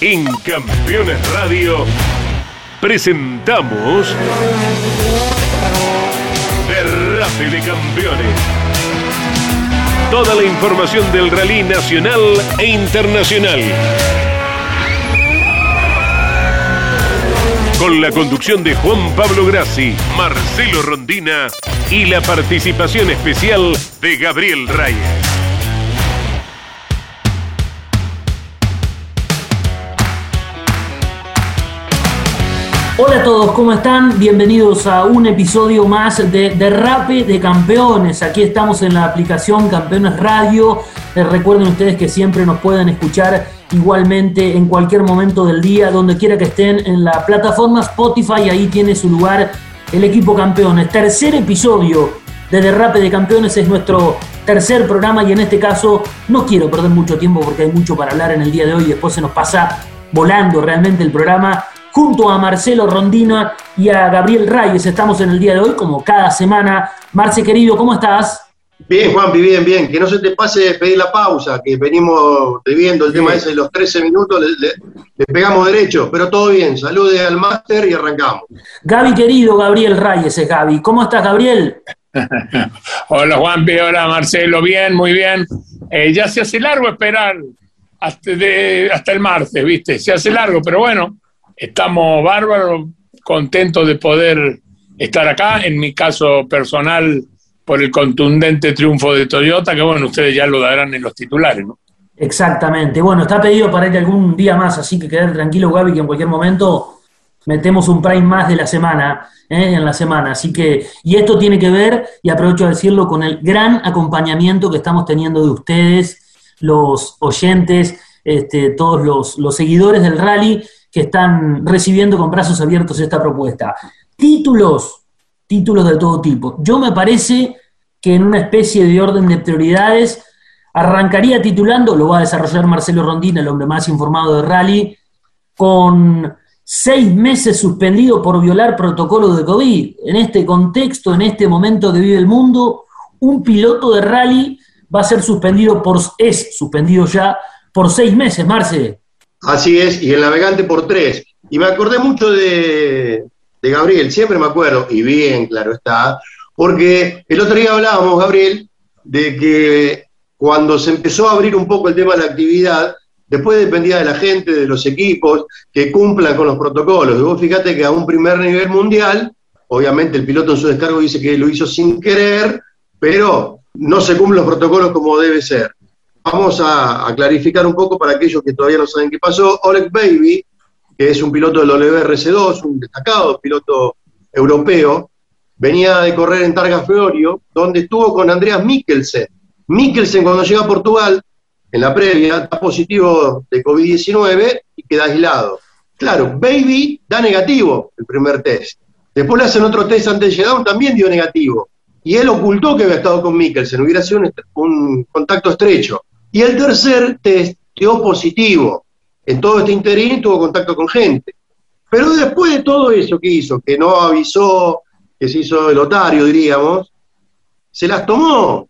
En Campeones Radio presentamos Derrape de Campeones. Toda la información del rally nacional e internacional. Con la conducción de Juan Pablo Grassi, Marcelo Rondina y la participación especial de Gabriel Reyes. Hola a todos, ¿cómo están? Bienvenidos a un episodio más de Derrape de Campeones. Aquí estamos en la aplicación Campeones Radio. Eh, recuerden ustedes que siempre nos pueden escuchar igualmente en cualquier momento del día, donde quiera que estén, en la plataforma Spotify. Ahí tiene su lugar el equipo Campeones. Tercer episodio de Derrape de Campeones es nuestro tercer programa y en este caso no quiero perder mucho tiempo porque hay mucho para hablar en el día de hoy. Después se nos pasa volando realmente el programa junto a Marcelo Rondina y a Gabriel Reyes. Estamos en el día de hoy, como cada semana. Marce, querido, ¿cómo estás? Bien, Juanpi, bien, bien. Que no se te pase pedir la pausa, que venimos viendo el tema ese de los 13 minutos, le, pegamos derecho, pero todo bien. Salude al máster y arrancamos. Gaby, querido, Gabriel Reyes es Gaby. ¿Cómo estás, Gabriel? hola, Juanpi, hola, Marcelo. Bien, muy bien. Eh, ya se hace largo esperar hasta, hasta el martes, ¿viste? Se hace largo, pero bueno, estamos bárbaros, contentos de poder estar acá. En mi caso personal, por el contundente triunfo de Toyota, que bueno, ustedes ya lo darán en los titulares, ¿no? Exactamente. Bueno, está pedido para ir algún día más, así que quedar tranquilo, Gaby, que en cualquier momento metemos un prime más de la semana, ¿eh? en la semana. Así que, y esto tiene que ver, y aprovecho de decirlo, con el gran acompañamiento que estamos teniendo de ustedes, los oyentes, este, todos los, los seguidores del rally, que están recibiendo con brazos abiertos esta propuesta. Títulos, títulos de todo tipo. Yo me parece que en una especie de orden de prioridades arrancaría titulando, lo va a desarrollar Marcelo Rondina, el hombre más informado de rally, con seis meses suspendido por violar protocolo de COVID. En este contexto, en este momento que vive el mundo, un piloto de rally va a ser suspendido por, es suspendido ya por seis meses, Marce. Así es, y el navegante por tres. Y me acordé mucho de, Gabriel, siempre me acuerdo, y bien, claro está, porque el otro día hablábamos, Gabriel, de que cuando se empezó a abrir un poco el tema de la actividad, después dependía de la gente, de los equipos, que cumplan con los protocolos. Y vos fíjate que a un primer nivel mundial, obviamente el piloto en su descargo dice que lo hizo sin querer, pero no se cumplen los protocolos como debe ser. Vamos a, clarificar un poco para aquellos que todavía no saben qué pasó. Oleg Baby, que es un piloto del WRC2, un destacado piloto europeo, venía de correr en Targa Feorio, donde estuvo con Andreas Mikkelsen. Mikkelsen cuando llega a Portugal, en la previa, está positivo de COVID-19 y queda aislado. Claro, Baby da negativo el primer test. Después le hacen otro test antes de llegar, también dio negativo. Y él ocultó que había estado con Mikkelsen, hubiera sido un contacto estrecho. Y el tercer test dio positivo. En todo este interín tuvo contacto con gente. Pero después de todo eso que hizo, que no avisó, que se hizo el otario, diríamos, se las tomó.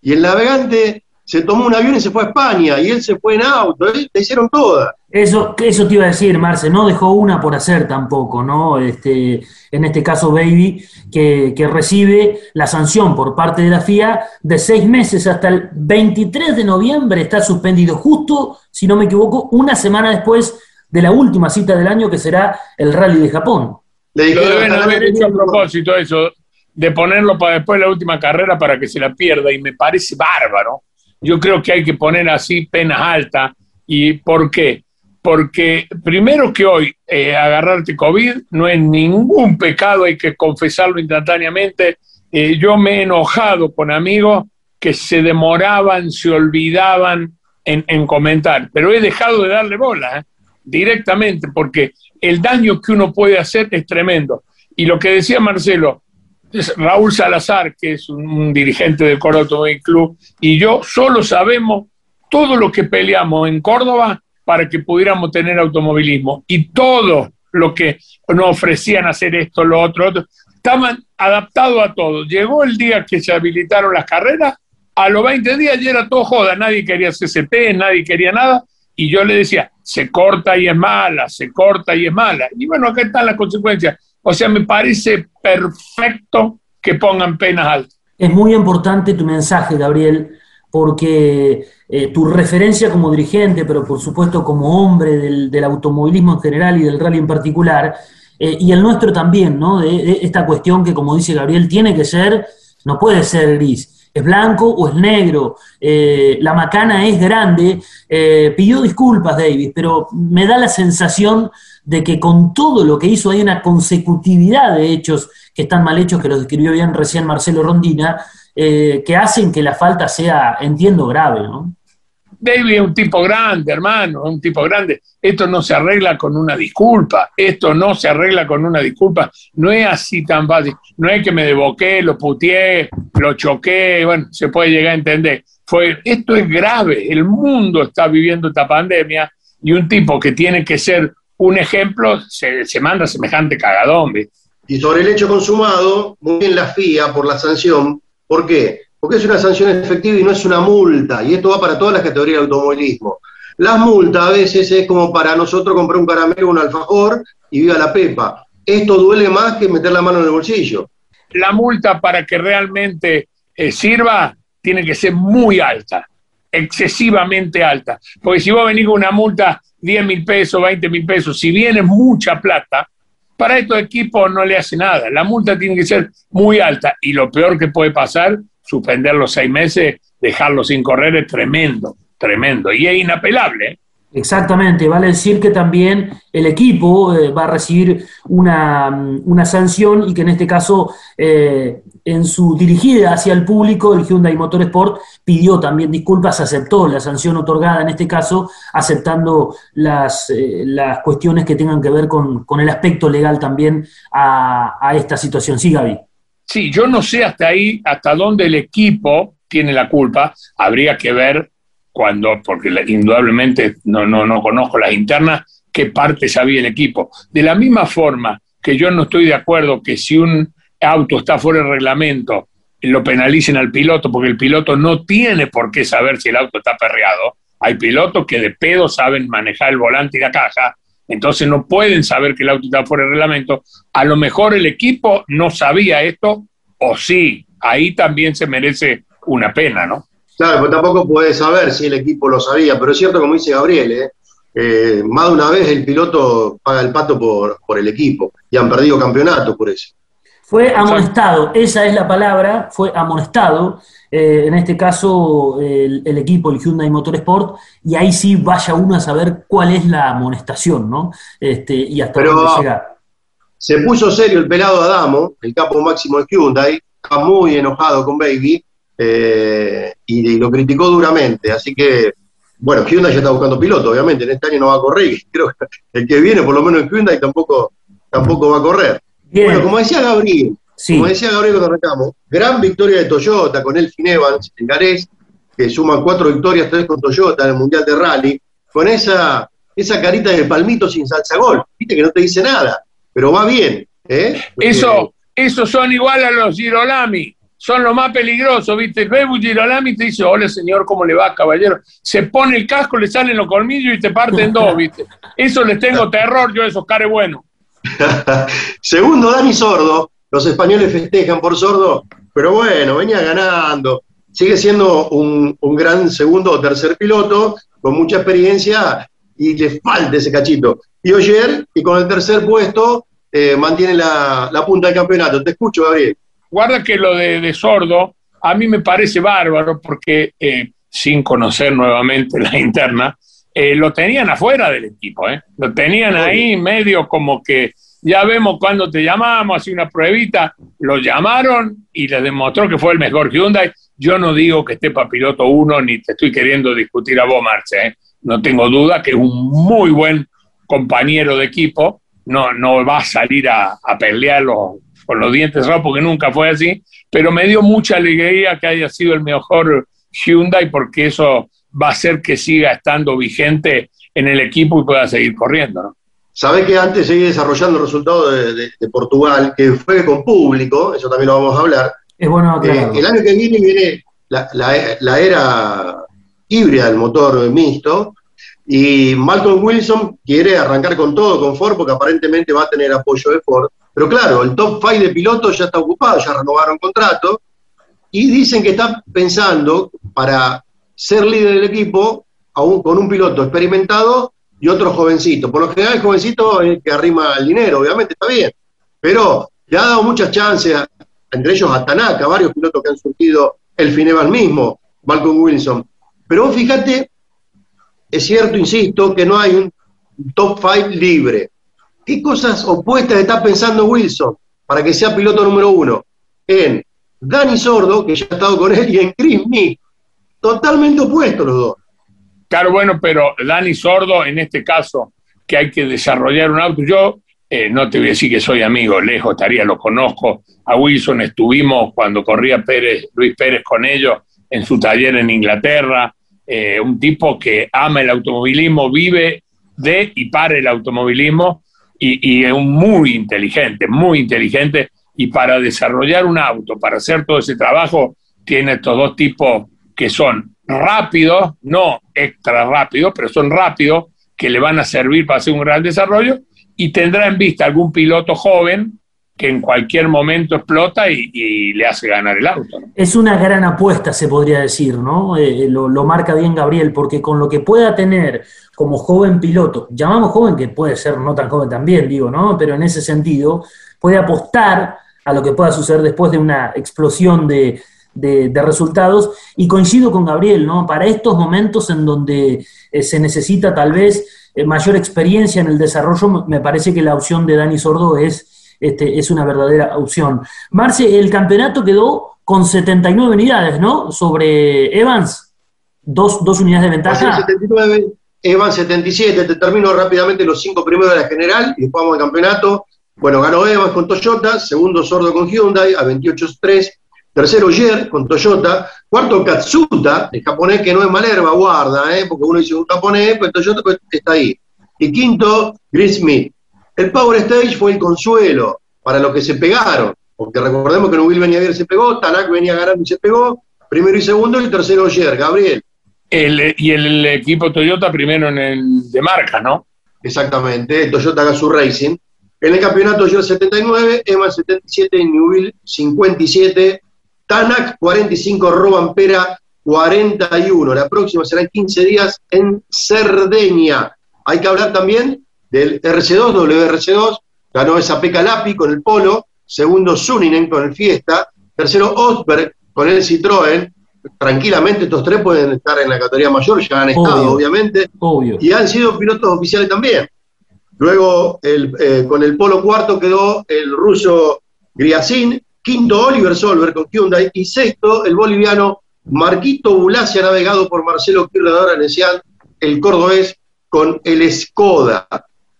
Y el navegante se tomó un avión y se fue a España, y él se fue en auto, le hicieron todas. Eso, eso te iba a decir, Marce, no dejó una por hacer tampoco, ¿no? Este, en este caso, Baby, que, que, recibe la sanción por parte de la FIA de seis meses hasta el 23 de noviembre, está suspendido justo, si no me equivoco, una semana después de la última cita del año, que será el Rally de Japón. Le Lo deben haber hecho a propósito eso, de ponerlo para después de la última carrera para que se la pierda, y me parece bárbaro yo creo que hay que poner así penas altas. ¿Y por qué? Porque primero que hoy eh, agarrarte COVID no es ningún pecado, hay que confesarlo instantáneamente. Eh, yo me he enojado con amigos que se demoraban, se olvidaban en, comentar, pero he dejado de darle bola ¿eh? directamente porque el daño que uno puede hacer es tremendo. Y lo que decía Marcelo, Raúl Salazar, que es un, dirigente del Córdoba Automóvil Club, y yo solo sabemos todo lo que peleamos en Córdoba para que pudiéramos tener automovilismo. Y todo lo que nos ofrecían hacer esto, lo otro, otro, estaban adaptados a todo. Llegó el día que se habilitaron las carreras, a los 20 días ya era todo joda, nadie quería CCP, nadie quería nada, y yo le decía, se corta y es mala, se corta y es mala. Y bueno, acá están las consecuencias. O sea, me parece perfecto que pongan penas altas. Es muy importante tu mensaje, Gabriel, porque eh, tu referencia como dirigente, pero por supuesto como hombre del, automovilismo en general y del rally en particular, eh, y el nuestro también, ¿no? De, esta cuestión que, como dice Gabriel, tiene que ser, no puede ser gris. ¿Es blanco o es negro? Eh, la macana es grande. pidió disculpas, David, pero me da la sensación de que con todo lo que hizo hay una consecutividad de hechos que están mal hechos, que lo describió bien recién Marcelo Rondina, eh, que hacen que la falta sea, entiendo, grave, ¿no? David es un tipo grande, hermano, un tipo grande. Esto no se arregla con una disculpa. Esto no se arregla con una disculpa. No es así tan fácil. No es que me devoqué, lo puteé, lo choqué. Bueno, se puede llegar a entender. Fue, esto es grave. El mundo está viviendo esta pandemia y un tipo que tiene que ser un ejemplo se, se manda semejante cagadón. Y sobre el hecho consumado, muy bien la FIA por la sanción ¿Por qué? Porque es una sanción efectiva y no es una multa, y esto va para todas las categorías de automovilismo. Las multas a veces es como para nosotros comprar un caramelo un alfajor y viva la pepa. Esto duele más que meter la mano en el bolsillo. La multa para que realmente eh, sirva tiene que ser muy alta, excesivamente alta. Porque si vos venís con una multa 10 mil pesos, 20 mil pesos, si viene mucha plata, para estos equipos no le hace nada. La multa tiene que ser muy alta y lo peor que puede pasar, suspender los seis meses, dejarlo sin correr, es tremendo, tremendo. Y es inapelable. ¿eh? Exactamente, vale decir que también el equipo eh, va a recibir una, sanción y que en este caso, eh, en su dirigida hacia el público, el Hyundai Motorsport pidió también disculpas, aceptó la sanción otorgada en este caso, aceptando las, eh, las cuestiones que tengan que ver con, el aspecto legal también a, a esta situación. Sí, Gaby. Sí, yo no sé hasta ahí, hasta dónde el equipo tiene la culpa, habría que ver cuando, porque indudablemente no, no, no conozco las internas, qué parte sabía el equipo. De la misma forma que yo no estoy de acuerdo que si un auto está fuera de reglamento, lo penalicen al piloto, porque el piloto no tiene por qué saber si el auto está perreado. Hay pilotos que de pedo saben manejar el volante y la caja, entonces no pueden saber que el auto está fuera de reglamento. A lo mejor el equipo no sabía esto, o sí, ahí también se merece una pena, ¿no? Claro, pues tampoco puede saber si el equipo lo sabía, pero es cierto, como dice Gabriel, ¿eh? Eh, más de una vez el piloto paga el pato por, por el equipo y han perdido campeonatos por eso. Fue amonestado, esa es la palabra, fue amonestado, eh, en este caso el, equipo, el Hyundai Motorsport, y ahí sí vaya uno a saber cuál es la amonestación, ¿no? Este, y hasta dónde llega. Se puso serio el pelado Adamo, el capo máximo de Hyundai, está muy enojado con Baby, eh, y, lo criticó duramente. Así que, bueno, Hyundai ya está buscando piloto, obviamente, en este año no va a correr, creo que el que viene, por lo menos en Hyundai, tampoco, tampoco va a correr. Bueno, como decía Gabriel, como decía Gabriel cuando arrancamos, gran victoria de Toyota con Elfin Evans en Garés, que suman cuatro victorias, tres con Toyota en el Mundial de Rally, con esa, esa carita de palmito sin salsa gol, viste que no te dice nada, pero va bien. ¿eh? Eso, esos son igual a los Girolami son los más peligrosos, ¿viste? Ve Girolami y te dice, hola señor, ¿cómo le va, caballero? Se pone el casco, le salen los colmillos y te parten dos, ¿viste? Eso les tengo terror yo, esos care buenos. Segundo, Dani Sordo. Los españoles festejan por Sordo, pero bueno, venía ganando. Sigue siendo un, gran segundo o tercer piloto, con mucha experiencia y le falta ese cachito. Y Oyer, y con el tercer puesto, eh, mantiene la, la punta del campeonato. Te escucho, Gabriel. Guarda que lo de, sordo a mí me parece bárbaro porque, eh, sin conocer nuevamente la interna, eh, lo tenían afuera del equipo, ¿eh? lo tenían ahí medio como que ya vemos cuando te llamamos, así una pruebita, lo llamaron y le demostró que fue el mejor Hyundai. Yo no digo que esté para piloto uno, ni te estoy queriendo discutir a vos, Marce, ¿eh? no tengo duda que es un muy buen compañero de equipo, no, no va a salir a, a pelear los, con los dientes rojos, porque nunca fue así, pero me dio mucha alegría que haya sido el mejor Hyundai, porque eso va a hacer que siga estando vigente en el equipo y pueda seguir corriendo. ¿no? Sabés que antes seguí desarrollando el resultado de, Portugal, que fue con público, eso también lo vamos a hablar. Es bueno, eh, el año que viene viene la, la, era híbrida del motor mixto, Y Malcolm Wilson quiere arrancar con todo con Ford porque aparentemente va a tener apoyo de Ford. Pero claro, el top 5 de pilotos ya está ocupado, ya renovaron contrato. Y dicen que está pensando para ser líder del equipo aún con un piloto experimentado y otro jovencito. Por lo general, el jovencito es el que arrima el dinero, obviamente está bien. Pero le ha dado muchas chances, entre ellos a Tanaka, varios pilotos que han surgido, el Fineval mismo, Malcolm Wilson. Pero fíjate, es cierto, insisto, que no hay un top 5 libre. ¿Qué cosas opuestas está pensando Wilson para que sea piloto número uno? En Dani Sordo, que ya ha estado con él, y en Chris Mee. Totalmente opuestos los dos. Claro, bueno, pero Dani Sordo, en este caso, que hay que desarrollar un auto, yo eh, no te voy a decir que soy amigo, lejos estaría, lo conozco. A Wilson estuvimos cuando corría Pérez, Luis Pérez con ellos en su taller en Inglaterra. Eh, un tipo que ama el automovilismo, vive de y para el automovilismo y, y es muy inteligente, muy inteligente. Y para desarrollar un auto, para hacer todo ese trabajo, tiene estos dos tipos que son rápidos, no extra rápidos, pero son rápidos, que le van a servir para hacer un gran desarrollo, y tendrá en vista algún piloto joven que en cualquier momento explota y, le hace ganar el auto. Es una gran apuesta, se podría decir, ¿no? Eh, lo, marca bien Gabriel, porque con lo que pueda tener como joven piloto, llamamos joven que puede ser no tan joven también, digo, ¿no? Pero en ese sentido, puede apostar a lo que pueda suceder después de una explosión de, de, resultados. Y coincido con Gabriel, ¿no? Para estos momentos en donde eh, se necesita tal vez eh, mayor experiencia en el desarrollo, me parece que la opción de Dani Sordo es, este, es una verdadera opción. Marce, el campeonato quedó con 79 unidades, ¿no? Sobre Evans, dos, dos unidades de ventaja. 79, Evans 77, te termino rápidamente los cinco primeros de la general y después vamos al campeonato. Bueno, ganó Evans con Toyota, segundo Sordo con Hyundai a 28-3, Tercero, Yer con Toyota. Cuarto, Katsuta, el japonés que no es Malerva, guarda, ¿eh? porque uno dice un japonés, pues Toyota pues, está ahí. Y quinto, Chris Smith. El Power Stage fue el consuelo para los que se pegaron, porque recordemos que Nubil venía bien se pegó, Tanak venía ganando y se pegó, primero y segundo, y tercero Yer, Gabriel. El, y el equipo Toyota primero en el de marca, ¿no? Exactamente, Toyota Gazoo Racing. En el campeonato Yer 79, EMA 77 y Newville 57. Tanak 45, Robampera 41. La próxima será en 15 días en Cerdeña. Hay que hablar también del RC2, WRC2. Ganó esa Peca Lapi con el Polo. Segundo, Suninen con el Fiesta. Tercero, Osberg con el Citroën. Tranquilamente estos tres pueden estar en la categoría mayor, ya han estado, obviamente. Y han sido pilotos oficiales también. Luego, eh, con el Polo cuarto quedó el ruso Griasin, Quinto, Oliver Solver con Hyundai. Y sexto, el boliviano Marquito Bulacia, navegado por Marcelo Quirrador Anesian, el cordobés, con el Skoda.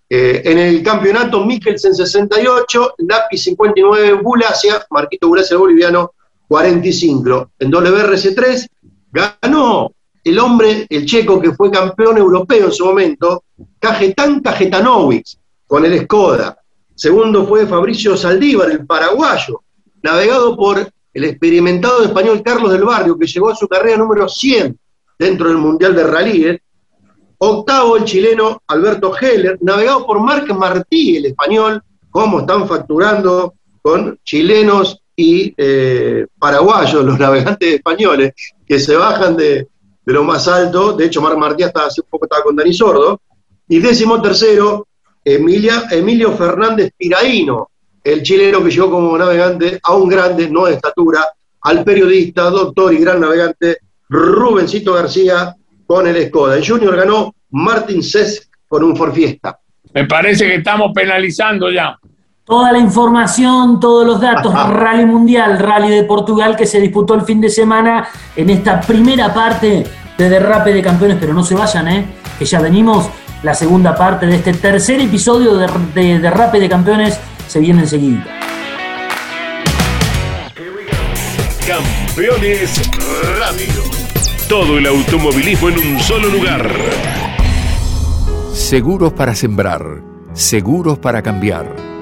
Eh, en el campeonato, Mikkelsen 68, Lapi 59, Bulacia, Marquito Bulacia, el boliviano, 45. En WRC3 ganó el hombre, el checo que fue campeón europeo en su momento, Cajetán Cajetanovic, con el Skoda. Segundo fue Fabricio Saldívar, el paraguayo, navegado por el experimentado español Carlos del Barrio, que llegó a su carrera número 100 dentro del Mundial de Rallye. Octavo, el chileno Alberto Heller, navegado por Marc Martí, el español, cómo están facturando con chilenos y eh, paraguayos, los navegantes españoles, que se bajan de, lo más alto. De hecho, Marc Martí hasta hace poco estaba con Dani Sordo. Y décimo tercero, Emilia, Emilio Fernández Piraíno, el chileno que llegó como navegante a un grande, no de estatura, al periodista, doctor y gran navegante Rubencito García con el Skoda. El Junior ganó Martin Cesc con un Forfiesta. Me parece que estamos penalizando ya. Toda la información, todos los datos, Rally Mundial, Rally de Portugal que se disputó el fin de semana en esta primera parte de Derrape de Campeones, pero no se vayan, ¿eh? que ya venimos la segunda parte de este tercer episodio de, de Derrape de Campeones se viene enseguida. Campeones Radio. Todo el automovilismo en un solo lugar. Seguros para sembrar, seguros para cambiar.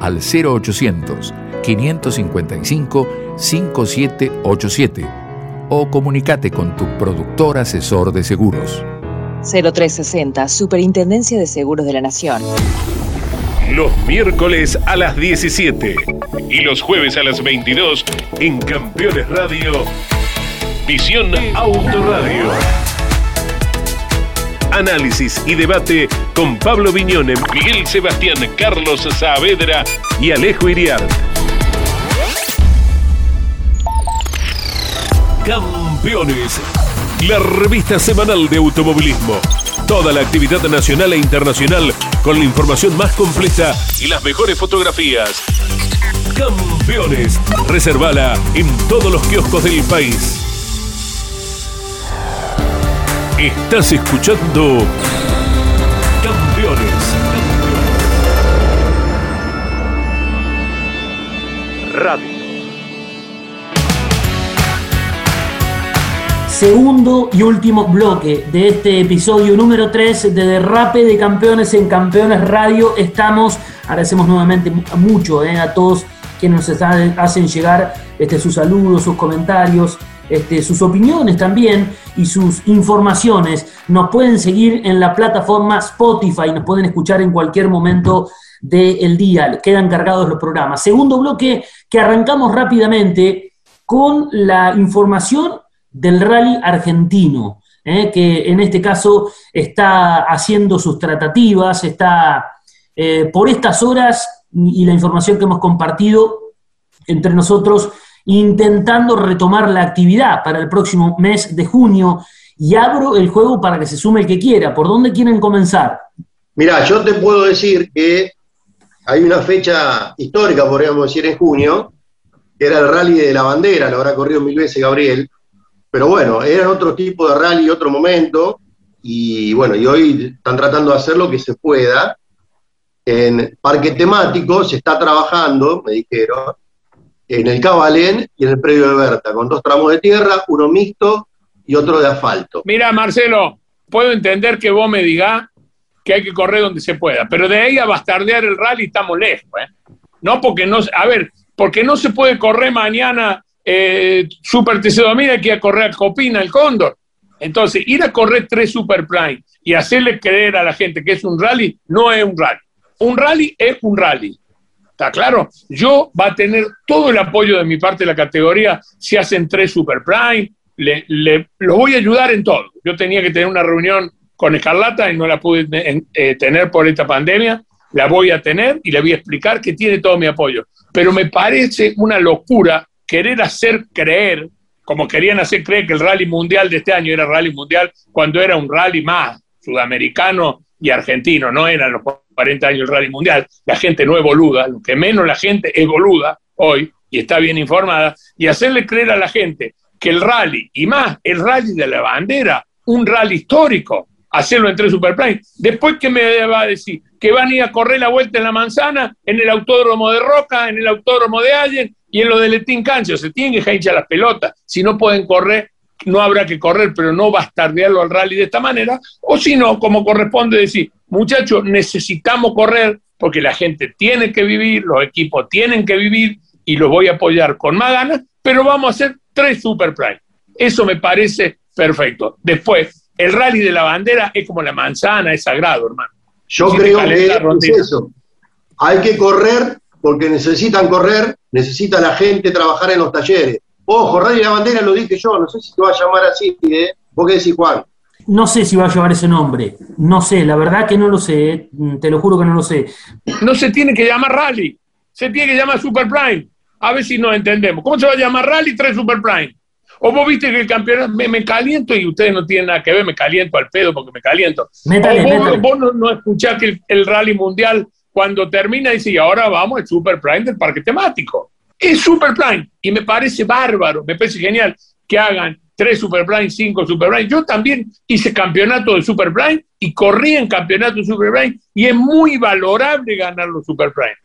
al 0800 555 5787 o comunícate con tu productor asesor de seguros. 0360, Superintendencia de Seguros de la Nación. Los miércoles a las 17 y los jueves a las 22 en Campeones Radio, Visión Autoradio. Análisis y debate con Pablo Viñone, Miguel Sebastián, Carlos Saavedra y Alejo Iriart. Campeones, la revista semanal de automovilismo. Toda la actividad nacional e internacional con la información más completa y las mejores fotografías. Campeones, reservala en todos los kioscos del país. Estás escuchando Campeones. Radio. segundo y último bloque de este episodio número 3 de Derrape de Campeones en Campeones Radio. Estamos, agradecemos nuevamente mucho eh, a todos quienes nos hacen llegar este, sus saludos, sus comentarios, este, sus opiniones también y sus informaciones. Nos pueden seguir en la plataforma Spotify, nos pueden escuchar en cualquier momento del día, quedan cargados los programas. Segundo bloque que arrancamos rápidamente con la información del rally argentino, ¿eh? que en este caso está haciendo sus tratativas, está eh, por estas horas y la información que hemos compartido entre nosotros, intentando retomar la actividad para el próximo mes de junio. Y abro el juego para que se sume el que quiera. ¿Por dónde quieren comenzar? Mira, yo te puedo decir que hay una fecha histórica, podríamos decir, en junio, que era el rally de la bandera, lo habrá corrido mil veces Gabriel, pero bueno, era otro tipo de rally, otro momento, y bueno, y hoy están tratando de hacer lo que se pueda. En parque temático se está trabajando, me dijeron, en el Cabalén y en el predio de Berta, con dos tramos de tierra, uno mixto y otro de asfalto. Mira, Marcelo, puedo entender que vos me digas que hay que correr donde se pueda, pero de ahí a bastardear el rally estamos lejos, ¿eh? No porque no, a ver, porque no se puede correr mañana eh, Super TC mira que ir a correr a Copina, el Cóndor. Entonces, ir a correr tres Super y hacerle creer a la gente que es un rally, no es un rally. Un rally es un rally. ¿Está claro? Yo va a tener todo el apoyo de mi parte de la categoría si hacen tres Super Prime. Le, le, los voy a ayudar en todo. Yo tenía que tener una reunión con Escarlata y no la pude eh, tener por esta pandemia. La voy a tener y le voy a explicar que tiene todo mi apoyo. Pero me parece una locura querer hacer creer, como querían hacer creer que el rally mundial de este año era rally mundial, cuando era un rally más sudamericano y argentino, no eran los 40 años el rally mundial. La gente no es boluda, lo que menos la gente es boluda hoy y está bien informada, y hacerle creer a la gente que el rally, y más el rally de la bandera, un rally histórico, hacerlo en tres Superplane. Después, ¿qué me va a decir? Que van a ir a correr la vuelta en la manzana, en el autódromo de Roca, en el autódromo de Allen, y en lo del Letín Cancio, se tienen que hinchar las pelotas. Si no pueden correr, no habrá que correr, pero no bastardearlo al rally de esta manera. O si no, como corresponde decir, muchachos, necesitamos correr porque la gente tiene que vivir, los equipos tienen que vivir y los voy a apoyar con más ganas, pero vamos a hacer tres Super Prime. Eso me parece perfecto. Después, el rally de la bandera es como la manzana, es sagrado, hermano. Yo creo que es eso. Hay que correr porque necesitan correr, necesita la gente trabajar en los talleres. Ojo, Radio La Bandera lo dije yo, no sé si te va a llamar así, ¿eh? ¿Vos qué decís, Juan? No sé si va a llevar ese nombre, no sé, la verdad que no lo sé, ¿eh? te lo juro que no lo sé. No se tiene que llamar Rally, se tiene que llamar Super Prime. A ver si nos entendemos. ¿Cómo se va a llamar Rally 3 Super Prime? O vos viste que el campeonato me, caliento y ustedes no tienen nada que ver, me caliento al pedo porque me caliento. o vos, no, escuchás que el, rally mundial cuando termina dice, y ahora vamos al Super Prime del parque temático. Es Super Prime y me parece bárbaro, me parece genial que hagan tres Super Prime, cinco Super Prime. Yo también hice campeonato de Super Prime y corría en campeonatos Super Prime y es muy valorable ganar los Super Prime.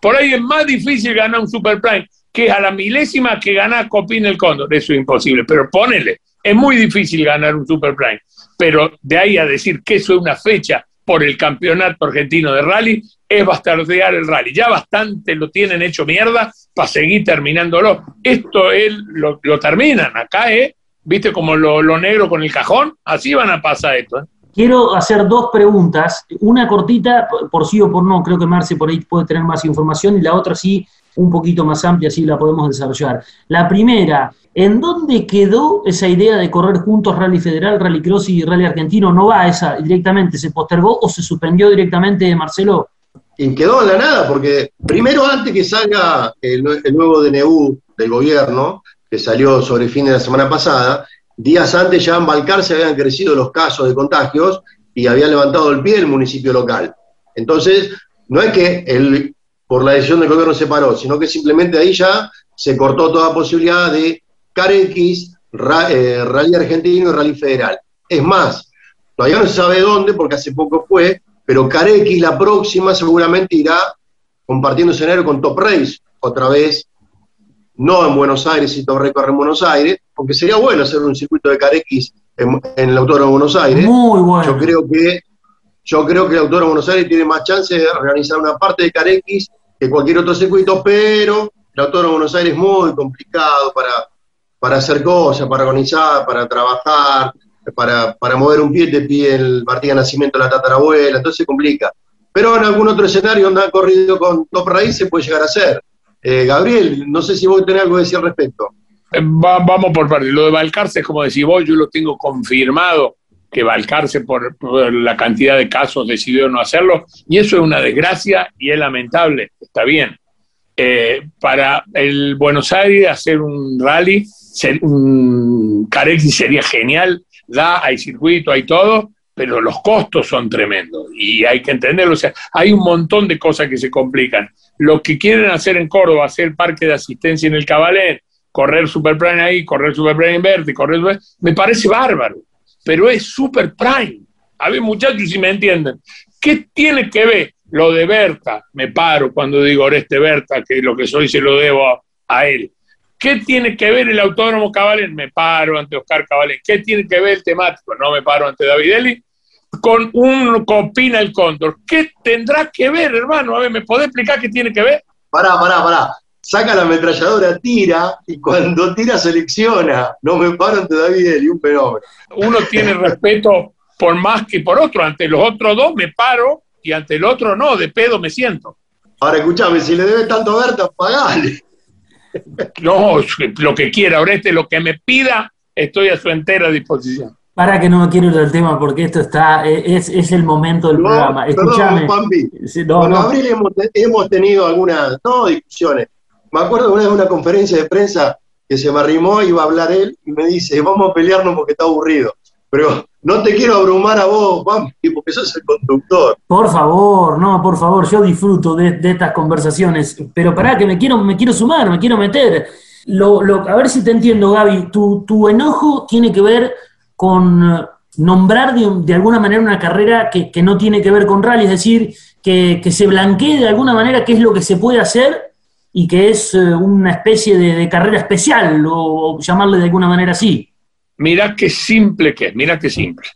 Por ahí es más difícil ganar un Super Prime que a la milésima que gana Copín el Cóndor. Eso es imposible, pero ponele, es muy difícil ganar un Super Prime. Pero de ahí a decir que eso es una fecha por el campeonato argentino de rally, es bastardear el rally. Ya bastante lo tienen hecho mierda para seguir terminándolo. Esto él lo, terminan. Acá es, viste, como lo, negro con el cajón, así van a pasar esto. ¿eh? Quiero hacer dos preguntas, una cortita, por sí o por no, creo que Marce por ahí puede tener más información, y la otra sí, un poquito más amplia, así la podemos desarrollar. La primera, ¿en dónde quedó esa idea de correr juntos Rally Federal, Rally Cross y Rally Argentino? ¿No va esa directamente? ¿Se postergó o se suspendió directamente, Marcelo? Y quedó en la nada, porque primero antes que salga el, nuevo DNU del gobierno, que salió sobre el fin de la semana pasada, días antes ya en Balcar se habían crecido los casos de contagios y había levantado el pie el municipio local. Entonces, no es que el, por la decisión del gobierno se paró, sino que simplemente ahí ya se cortó toda posibilidad de CAREX, eh, Rally Argentino y Rally Federal. Es más, todavía no se sabe dónde, porque hace poco fue, pero CAREX la próxima seguramente irá compartiendo escenario con Top Race, otra vez, no en Buenos Aires y Top Race corre en Buenos Aires, aunque sería bueno hacer un circuito de CAREX en, en el Autódromo de Buenos Aires. Muy bueno. Yo creo que yo creo que el Autódromo de Buenos Aires tiene más chance de organizar una parte de CAREX que cualquier otro circuito, pero el Autódromo de Buenos Aires es muy complicado para, para hacer cosas, para organizar, para trabajar, para, para mover un pie, te pide el Martín de Nacimiento la tatarabuela, entonces se complica. Pero en algún otro escenario donde ha corrido con top raíz se puede llegar a ser. Eh, Gabriel, no sé si vos tenés algo que decir al respecto. Eh, vamos por parte. Lo de Balcarce es como decir vos, yo lo tengo confirmado que Balcarce por, la cantidad de casos decidió no hacerlo, y eso es una desgracia y es lamentable, está bien. Eh, para el Buenos Aires hacer un rally, un Carexi sería genial, da, hay circuito, hay todo, pero los costos son tremendos y hay que entenderlo. O sea, hay un montón de cosas que se complican. Lo que quieren hacer en Córdoba, hacer parque de asistencia en el Cabalén, correr Superplane ahí, correr Superplane en verde, correr, me parece bárbaro pero es super prime. A ver, muchachos, si me entienden, ¿qué tiene que ver lo de Berta? Me paro cuando digo Oreste Berta, que lo que soy se lo debo a, él. ¿Qué tiene que ver el autónomo Cabalen? Me paro ante Oscar Cabalen. ¿Qué tiene que ver el temático? No me paro ante David Eli. Con un copina el cóndor. ¿Qué tendrá que ver, hermano? A ver, ¿me podés explicar qué tiene que ver? Pará, pará, pará saca la ametralladora, tira, y cuando tira selecciona. No me paro ante David y un fenómeno. Uno tiene respeto por más que por otro. Ante los otros dos me paro y ante el otro no, de pedo me siento. Ahora escúchame, si le debe tanto a Berta, pagale. No, lo que quiera, Oreste, lo que me pida, estoy a su entera disposición. Para que no me quiero ir del tema porque esto está, es, es el momento del programa. Escúchame. no, no. Abril hemos, hemos, tenido algunas, no discusiones, me acuerdo una vez de una conferencia de prensa que se me arrimó, iba a hablar él y me dice, vamos a pelearnos porque está aburrido. Pero no te quiero abrumar a vos, porque sos el conductor. Por favor, no, por favor, yo disfruto de, estas conversaciones, pero pará que me quiero, me quiero sumar, me quiero meter. Lo, a ver si te entiendo, Gaby, tu, tu enojo tiene que ver con nombrar de, alguna manera una carrera que, no tiene que ver con rally, es decir, que, que se blanquee de alguna manera qué es lo que se puede hacer y que es eh, una especie de, carrera especial, o, llamarle de alguna manera así. Mira qué simple que es, mira qué simple.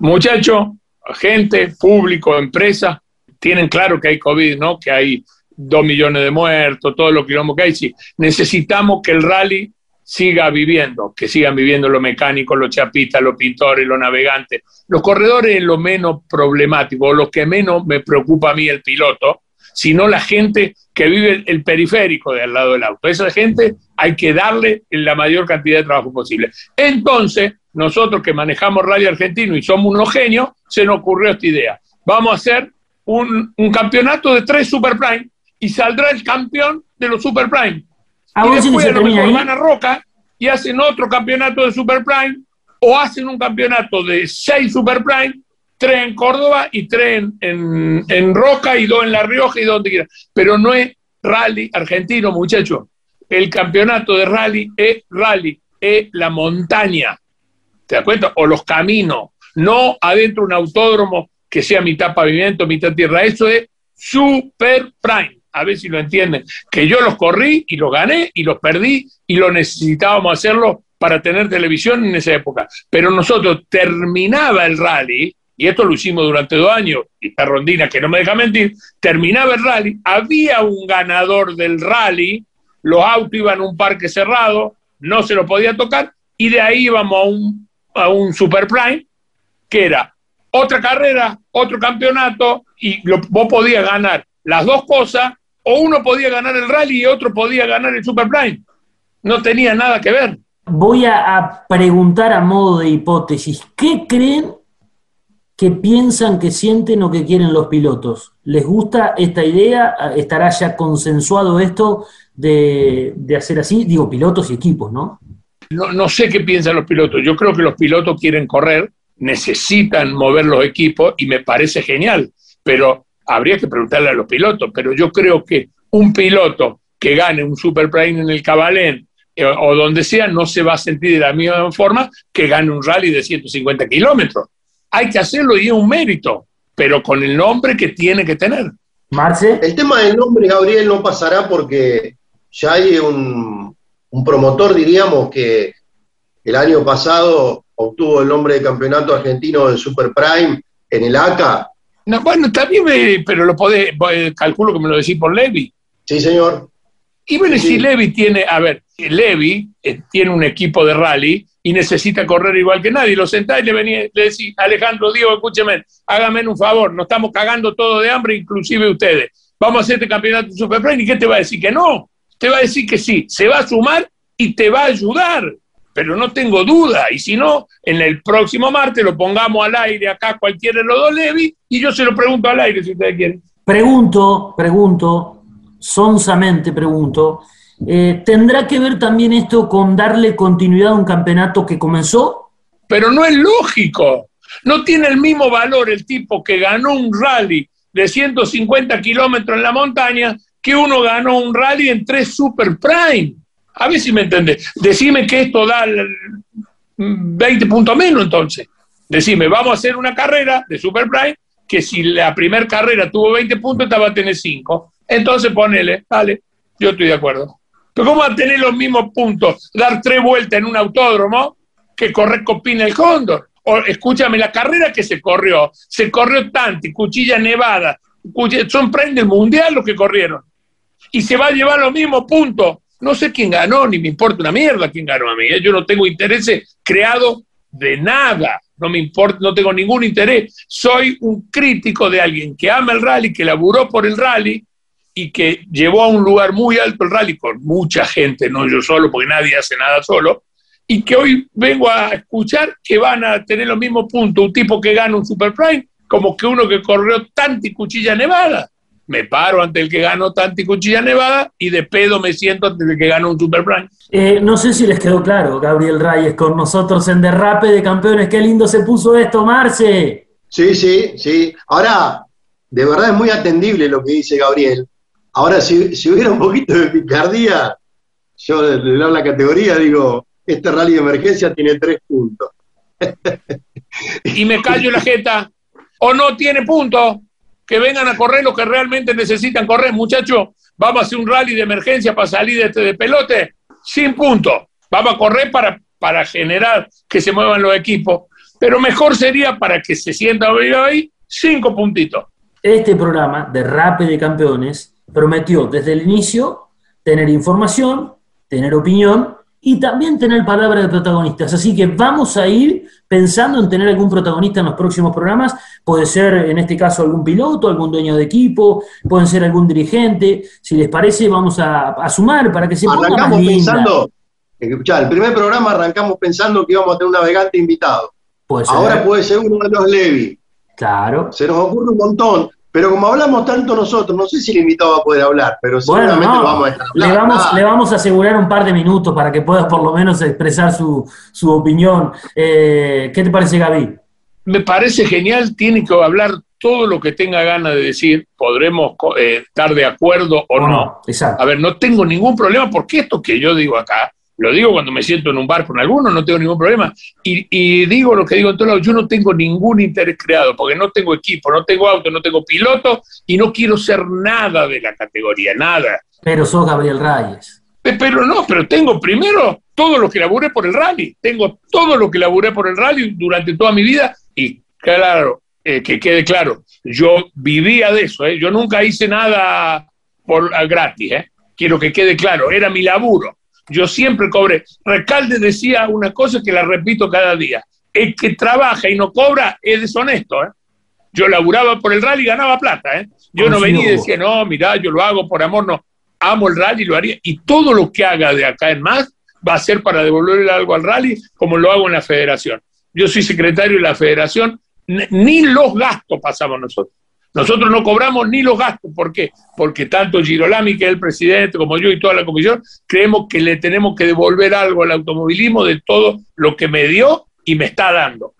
Muchacho, gente, público, empresa, tienen claro que hay COVID, ¿no? Que hay dos millones de muertos, todo lo que que hay. Sí. Necesitamos que el rally siga viviendo, que sigan viviendo los mecánicos, los chapistas, los pintores, los navegantes. Los corredores es lo menos problemático, lo que menos me preocupa a mí el piloto, sino la gente que vive el periférico de al lado del auto. esa gente hay que darle la mayor cantidad de trabajo posible. Entonces, nosotros que manejamos Radio Argentino y somos unos genios, se nos ocurrió esta idea. Vamos a hacer un, campeonato de tres Super Prime y saldrá el campeón de los Super Prime. y después a lo mejor van a Roca y hacen otro campeonato de Super Prime o hacen un campeonato de seis Super Prime tres en Córdoba y tres en, Roca y dos en La Rioja y donde quiera. Pero no es rally argentino, muchachos. El campeonato de rally es rally, es la montaña. ¿Te das cuenta? O los caminos. no adentro un autódromo que sea mitad pavimento, mitad tierra. Eso es super prime. A ver si lo entienden. Que yo los corrí y los gané y los perdí y lo necesitábamos hacerlo para tener televisión en esa época. Pero nosotros terminaba el rally, y esto lo hicimos durante dos años, y esta rondina que no me deja mentir, terminaba el rally, había un ganador del rally, los autos iban a un parque cerrado, no se lo podía tocar, y de ahí íbamos a un, a un Super Prime, que era otra carrera, otro campeonato, y vos podías ganar las dos cosas, o uno podía ganar el rally y otro podía ganar el Super Prime. No tenía nada que ver. Voy a, preguntar a modo de hipótesis, ¿qué creen que piensan, que sienten o que quieren los pilotos? ¿Les gusta esta idea? ¿Estará ya consensuado esto de, hacer así? Digo, pilotos y equipos, ¿no? ¿no? No sé qué piensan los pilotos. Yo creo que los pilotos quieren correr, necesitan mover los equipos y me parece genial, pero habría que preguntarle a los pilotos. Pero yo creo que un piloto que gane un Super Prime en el Cabalén eh, o donde sea, no se va a sentir de la misma forma que gane un rally de 150 kilómetros. Hay que hacerlo y es un mérito, pero con el nombre que tiene que tener. Marce. El tema del nombre, Gabriel, no pasará porque ya hay un, promotor, diríamos, que el año pasado obtuvo el nombre de campeonato argentino del Super Prime en el ACA. No, bueno, también, pero lo podés, calculo que me lo decís por Levi. Sí, señor. Y bueno, si Levi tiene, a ver, Levi eh, tiene un equipo de rally y necesita correr igual que nadie. Lo sentáis y le, venía, le decís, Alejandro, Diego, escúcheme, hágame un favor, nos estamos cagando todo de hambre, inclusive ustedes. Vamos a hacer este campeonato de Super ¿Y qué te va a decir? Que no. Te va a decir que sí, se va a sumar y te va a ayudar. Pero no tengo duda. Y si no, en el próximo martes lo pongamos al aire acá cualquiera de los dos Levi y yo se lo pregunto al aire si ustedes quieren. Pregunto, pregunto, sonsamente pregunto, eh, ¿tendrá que ver también esto con darle continuidad a un campeonato que comenzó? Pero no es lógico. No tiene el mismo valor el tipo que ganó un rally de 150 kilómetros en la montaña que uno ganó un rally en tres Super Prime. A ver si me entiende. Decime que esto da 20 puntos menos entonces. Decime, vamos a hacer una carrera de Super Prime que si la primera carrera tuvo 20 puntos, esta va a tener 5. Entonces ponele, vale, yo estoy de acuerdo. Pero ¿cómo va a tener los mismos puntos dar tres vueltas en un autódromo que correr Copina el Cóndor? O escúchame, la carrera que se corrió, se corrió Tanti, Cuchilla Nevada, son premios mundial los que corrieron. Y se va a llevar los mismos puntos. No sé quién ganó, ni me importa una mierda quién ganó a mí. ¿eh? Yo no tengo intereses creados de nada. No me importa, no tengo ningún interés. Soy un crítico de alguien que ama el rally, que laburó por el rally y que llevó a un lugar muy alto el rally con mucha gente, no yo solo, porque nadie hace nada solo, y que hoy vengo a escuchar que van a tener los mismos puntos, un tipo que gana un Super Prime, como que uno que corrió Tanti Cuchilla Nevada. Me paro ante el que ganó Tanti Cuchilla Nevada y de pedo me siento ante el que ganó un Super Prime. Eh, no sé si les quedó claro, Gabriel Reyes, con nosotros en Derrape de Campeones. Qué lindo se puso esto, Marce. Sí, sí, sí. Ahora, de verdad es muy atendible lo que dice Gabriel, Ahora, si, hubiera un poquito de picardía, yo le doy la categoría, digo, este rally de emergencia tiene tres puntos. y me callo la jeta, o no tiene puntos, que vengan a correr los que realmente necesitan correr, muchachos. Vamos a hacer un rally de emergencia para salir de este de pelote, sin puntos. Vamos a correr para, para generar que se muevan los equipos. Pero mejor sería para que se sienta ahí, cinco puntitos. Este programa de Rape de Campeones prometió desde el inicio tener información, tener opinión y también tener palabra de protagonistas. Así que vamos a ir pensando en tener algún protagonista en los próximos programas. Puede ser, en este caso, algún piloto, algún dueño de equipo, pueden ser algún dirigente. Si les parece, vamos a, sumar para que se ponga Arrancamos pensando, escuchá, el primer programa arrancamos pensando que íbamos a tener un navegante invitado. Ahora puede ser uno de los Levi. Claro. Se nos ocurre un montón. Pero como hablamos tanto nosotros, no sé si el invitado va a poder hablar, pero seguramente lo vamos a estar Le vamos, le vamos a asegurar un par de minutos para que pueda por lo menos expresar su, opinión. Eh, ¿Qué te parece, Gaby? Me parece genial, tiene que hablar todo lo que tenga ganas de decir, podremos eh, estar de acuerdo o no. Exacto. A ver, no tengo ningún problema porque esto que yo digo acá Lo digo cuando me siento en un bar con alguno, no tengo ningún problema. Y, digo lo que digo en todos lados, yo no tengo ningún interés creado, porque no tengo equipo, no tengo auto, no tengo piloto y no quiero ser nada de la categoría, nada. Pero sos Gabriel Reyes. Pero no, pero tengo primero todo lo que laburé por el rally, tengo todo lo que laburé por el rally durante toda mi vida y claro, eh, que quede claro, yo vivía de eso, ¿eh? yo nunca hice nada por gratis, ¿eh? quiero que quede claro, era mi laburo. Yo siempre cobré. Recalde decía una cosa que la repito cada día. El que trabaja y no cobra es deshonesto. ¿eh? Yo laburaba por el rally y ganaba plata. ¿eh? Yo no venía y decía, no, mira, yo lo hago por amor, no. Amo el rally, lo haría. Y todo lo que haga de acá en más va a ser para devolverle algo al rally, como lo hago en la federación. Yo soy secretario de la federación, ni los gastos pasamos nosotros. Nosotros no cobramos ni los gastos. ¿Por qué? Porque tanto Girolami, que es el presidente, como yo y toda la comisión, creemos que le tenemos que devolver algo al automovilismo de todo lo que me dio y me está dando.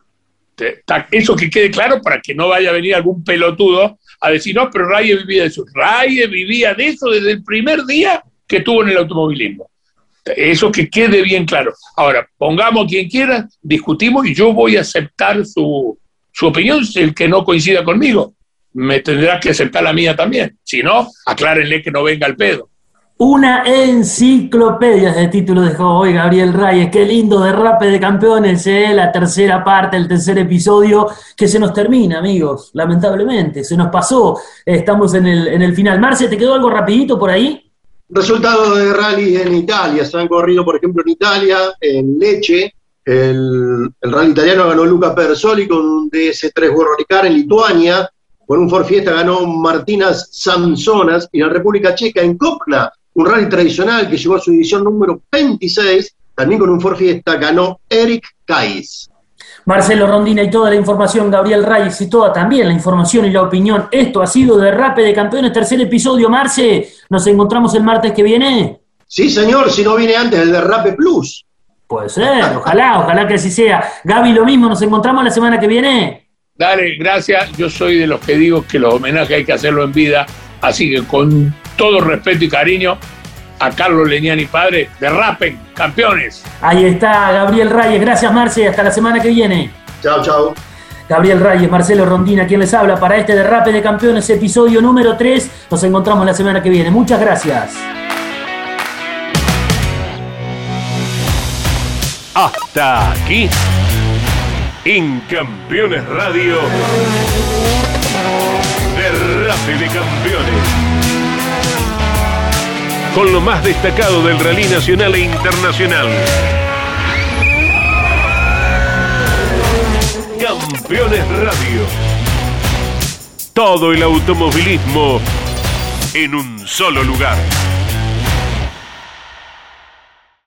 Eso que quede claro para que no vaya a venir algún pelotudo a decir, no, pero Raye vivía de eso. Raye vivía de eso desde el primer día que tuvo en el automovilismo. Eso que quede bien claro. Ahora, pongamos quien quiera, discutimos y yo voy a aceptar su, su opinión, el que no coincida conmigo me tendrá que aceptar la mía también. Si no, aclárenle que no venga el pedo. Una enciclopedia de título dejó hoy Gabriel Reyes. Qué lindo derrape de campeones, ¿eh? la tercera parte, el tercer episodio que se nos termina, amigos. Lamentablemente, se nos pasó. Estamos en el, en el final. Marce, ¿te quedó algo rapidito por ahí? Resultado de rally en Italia. Se han corrido, por ejemplo, en Italia, en Leche. El, rally italiano ganó Luca Persoli con un DS3 World Rally en Lituania con un Ford Fiesta ganó Martinas Samsonas y la República Checa en Kopna, un rally tradicional que llegó a su edición número 26, también con un Ford Fiesta ganó Eric Kais. Marcelo Rondina y toda la información, Gabriel Reyes y toda también la información y la opinión. Esto ha sido Derrape de Campeones, tercer episodio. Marce, ¿nos encontramos el martes que viene? Sí, señor, si no viene antes el Derrape Plus. Puede ser, ojalá, ojalá que así sea. Gaby, lo mismo, ¿nos encontramos la semana que viene? Dale, gracias. Yo soy de los que digo que los homenajes hay que hacerlo en vida. Así que con todo respeto y cariño a Carlos Leñani padre, derrapen, campeones. Ahí está, Gabriel Reyes. Gracias, Marce. Hasta la semana que viene. Chao, chao. Gabriel Reyes, Marcelo Rondina, quien les habla para este Derrape de Campeones, episodio número 3. Nos encontramos la semana que viene. Muchas gracias. Hasta aquí en Campeones Radio. Derrape de Campeones. Con lo más destacado del rally nacional e internacional. Campeones Radio. Todo el automovilismo en un solo lugar.